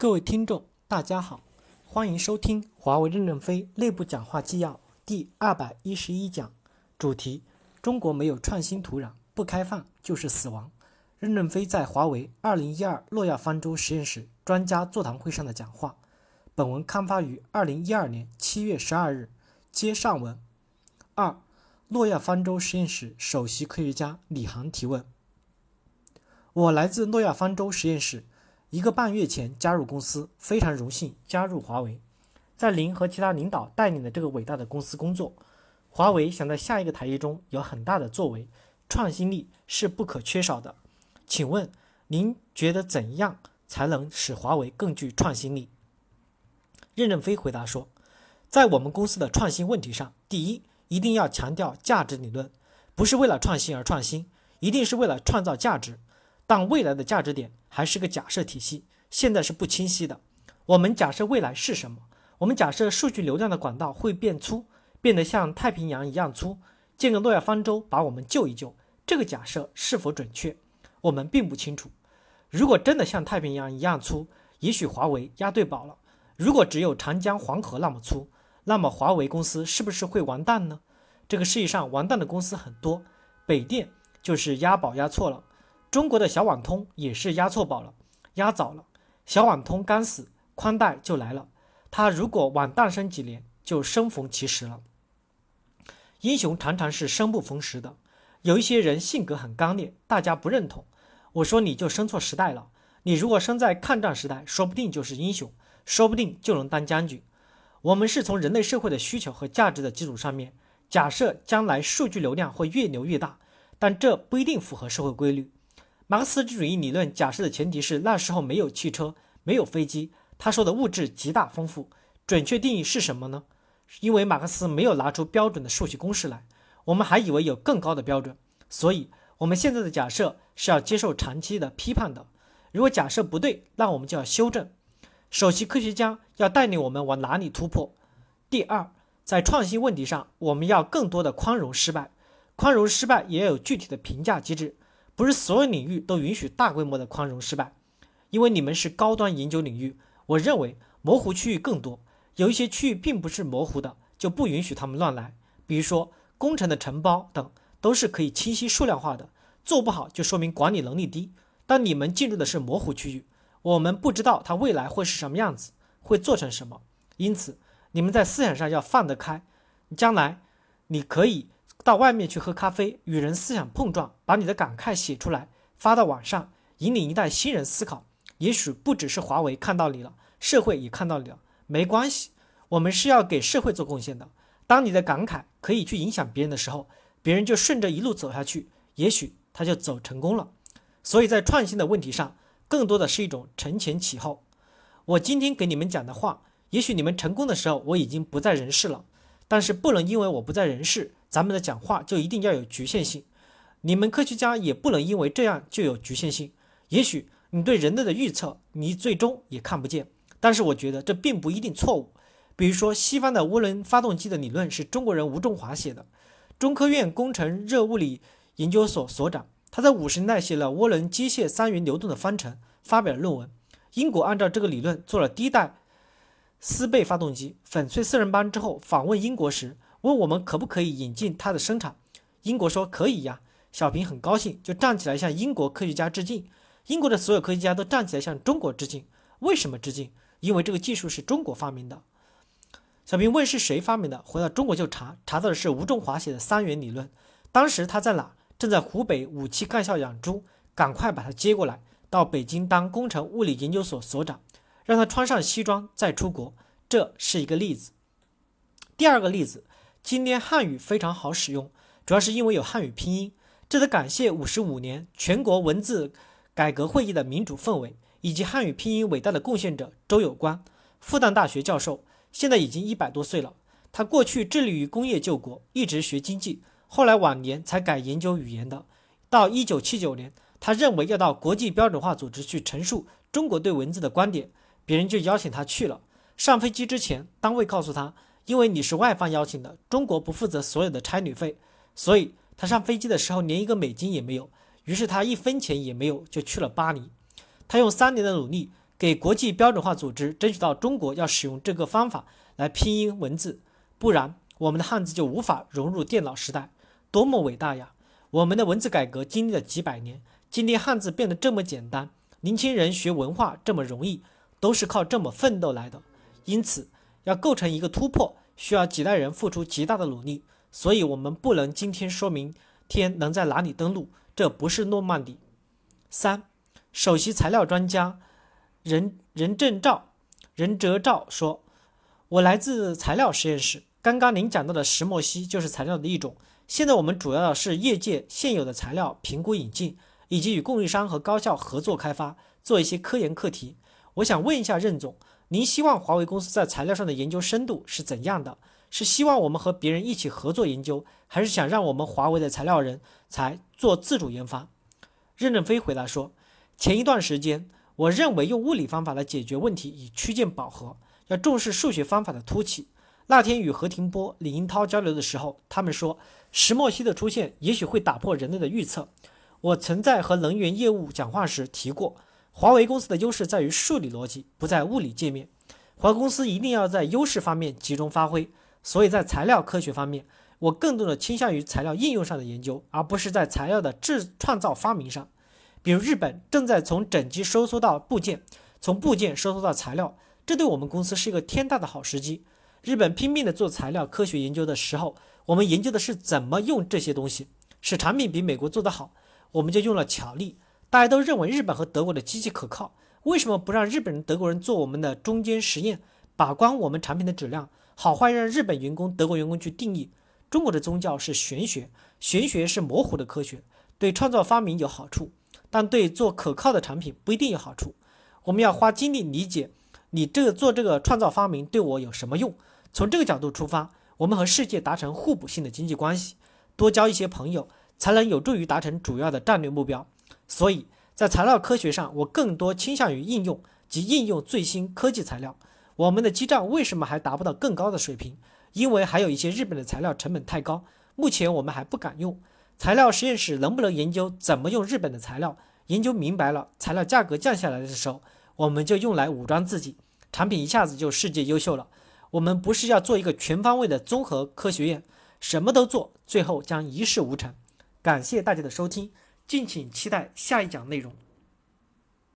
各位听众，大家好，欢迎收听华为任正非内部讲话纪要第二百一十一讲，主题：中国没有创新土壤，不开放就是死亡。任正非在华为二零一二诺亚方舟实验室专家座谈会上的讲话。本文刊发于二零一二年七月十二日。接上文。二，诺亚方舟实验室首席科学家李航提问：我来自诺亚方舟实验室。一个半月前加入公司，非常荣幸加入华为，在您和其他领导带领的这个伟大的公司工作。华为想在下一个台阶中有很大的作为，创新力是不可缺少的。请问您觉得怎样才能使华为更具创新力？任正非回答说，在我们公司的创新问题上，第一，一定要强调价值理论，不是为了创新而创新，一定是为了创造价值。但未来的价值点还是个假设体系，现在是不清晰的。我们假设未来是什么？我们假设数据流量的管道会变粗，变得像太平洋一样粗，建个诺亚方舟把我们救一救。这个假设是否准确？我们并不清楚。如果真的像太平洋一样粗，也许华为押对宝了。如果只有长江黄河那么粗，那么华为公司是不是会完蛋呢？这个世界上完蛋的公司很多，北电就是押宝押错了。中国的小网通也是押错宝了，押早了。小网通刚死，宽带就来了。它如果晚诞生几年，就生逢其时了。英雄常常是生不逢时的。有一些人性格很刚烈，大家不认同。我说你就生错时代了。你如果生在抗战时代，说不定就是英雄，说不定就能当将军。我们是从人类社会的需求和价值的基础上面，假设将来数据流量会越流越大，但这不一定符合社会规律。马克思主义理论假设的前提是那时候没有汽车，没有飞机。他说的物质极大丰富，准确定义是什么呢？因为马克思没有拿出标准的数学公式来，我们还以为有更高的标准。所以，我们现在的假设是要接受长期的批判的。如果假设不对，那我们就要修正。首席科学家要带领我们往哪里突破？第二，在创新问题上，我们要更多的宽容失败，宽容失败也有具体的评价机制。不是所有领域都允许大规模的宽容失败，因为你们是高端研究领域，我认为模糊区域更多。有一些区域并不是模糊的，就不允许他们乱来。比如说工程的承包等，都是可以清晰数量化的。做不好就说明管理能力低。但你们进入的是模糊区域，我们不知道它未来会是什么样子，会做成什么。因此，你们在思想上要放得开。将来你可以。到外面去喝咖啡，与人思想碰撞，把你的感慨写出来，发到网上，引领一代新人思考。也许不只是华为看到你了，社会也看到你了。没关系，我们是要给社会做贡献的。当你的感慨可以去影响别人的时候，别人就顺着一路走下去，也许他就走成功了。所以在创新的问题上，更多的是一种承前启后。我今天给你们讲的话，也许你们成功的时候我已经不在人世了，但是不能因为我不在人世。咱们的讲话就一定要有局限性，你们科学家也不能因为这样就有局限性。也许你对人类的预测，你最终也看不见，但是我觉得这并不一定错误。比如说，西方的涡轮发动机的理论是中国人吴仲华写的，中科院工程热物理研究所所长，他在五十年代写了涡轮机械三元流动的方程，发表了论文。英国按照这个理论做了第一代丝贝发动机，粉碎四人帮之后访问英国时。问我们可不可以引进它的生产？英国说可以呀。小平很高兴，就站起来向英国科学家致敬。英国的所有科学家都站起来向中国致敬。为什么致敬？因为这个技术是中国发明的。小平问是谁发明的？回到中国就查，查到的是吴中华写的三元理论。当时他在哪？正在湖北五七干校养猪，赶快把他接过来，到北京当工程物理研究所所长，让他穿上西装再出国。这是一个例子。第二个例子。今天汉语非常好使用，主要是因为有汉语拼音。这得感谢五十五年全国文字改革会议的民主氛围，以及汉语拼音伟大的贡献者周有光，复旦大学教授，现在已经一百多岁了。他过去致力于工业救国，一直学经济，后来晚年才改研究语言的。到一九七九年，他认为要到国际标准化组织去陈述中国对文字的观点，别人就邀请他去了。上飞机之前，单位告诉他。因为你是外方邀请的，中国不负责所有的差旅费，所以他上飞机的时候连一个美金也没有，于是他一分钱也没有就去了巴黎。他用三年的努力给国际标准化组织争取到中国要使用这个方法来拼音文字，不然我们的汉字就无法融入电脑时代。多么伟大呀！我们的文字改革经历了几百年，今天汉字变得这么简单，年轻人学文化这么容易，都是靠这么奋斗来的。因此，要构成一个突破，需要几代人付出极大的努力。所以，我们不能今天说明天能在哪里登陆，这不是诺曼底。三，首席材料专家。任任正照、任哲照说：“我来自材料实验室。刚刚您讲到的石墨烯就是材料的一种。现在我们主要的是业界现有的材料评估引进，以及与供应商和高校合作开发，做一些科研课题。我想问一下任总，您希望华为公司在材料上的研究深度是怎样的？是希望我们和别人一起合作研究，还是想让我们华为的材料人才做自主研发？”任正非回答说：“前一段时间。”我认为用物理方法来解决问题已趋近饱和，要重视数学方法的突起。那天与何庭波、李英涛交流的时候，他们说石墨烯的出现也许会打破人类的预测。我曾在和能源业务讲话时提过，华为公司的优势在于数理逻辑，不在物理界面。华为公司一定要在优势方面集中发挥。所以在材料科学方面，我更多的倾向于材料应用上的研究，而不是在材料的制创造发明上。比如日本正在从整机收缩到部件，从部件收缩到材料，这对我们公司是一个天大的好时机。日本拼命的做材料科学研究的时候，我们研究的是怎么用这些东西，使产品比美国做得好，我们就用了巧力。大家都认为日本和德国的机器可靠，为什么不让日本人、德国人做我们的中间实验，把关我们产品的质量，好坏让日本员工、德国员工去定义？中国的宗教是玄学，玄学是模糊的科学，对创造发明有好处。但对做可靠的产品不一定有好处。我们要花精力理解你这个做这个创造发明对我有什么用。从这个角度出发，我们和世界达成互补性的经济关系，多交一些朋友，才能有助于达成主要的战略目标。所以在材料科学上，我更多倾向于应用及应用最新科技材料。我们的基站为什么还达不到更高的水平？因为还有一些日本的材料成本太高，目前我们还不敢用。材料实验室能不能研究怎么用日本的材料？研究明白了，材料价格降下来的时候，我们就用来武装自己，产品一下子就世界优秀了。我们不是要做一个全方位的综合科学院，什么都做，最后将一事无成。感谢大家的收听，敬请期待下一讲内容。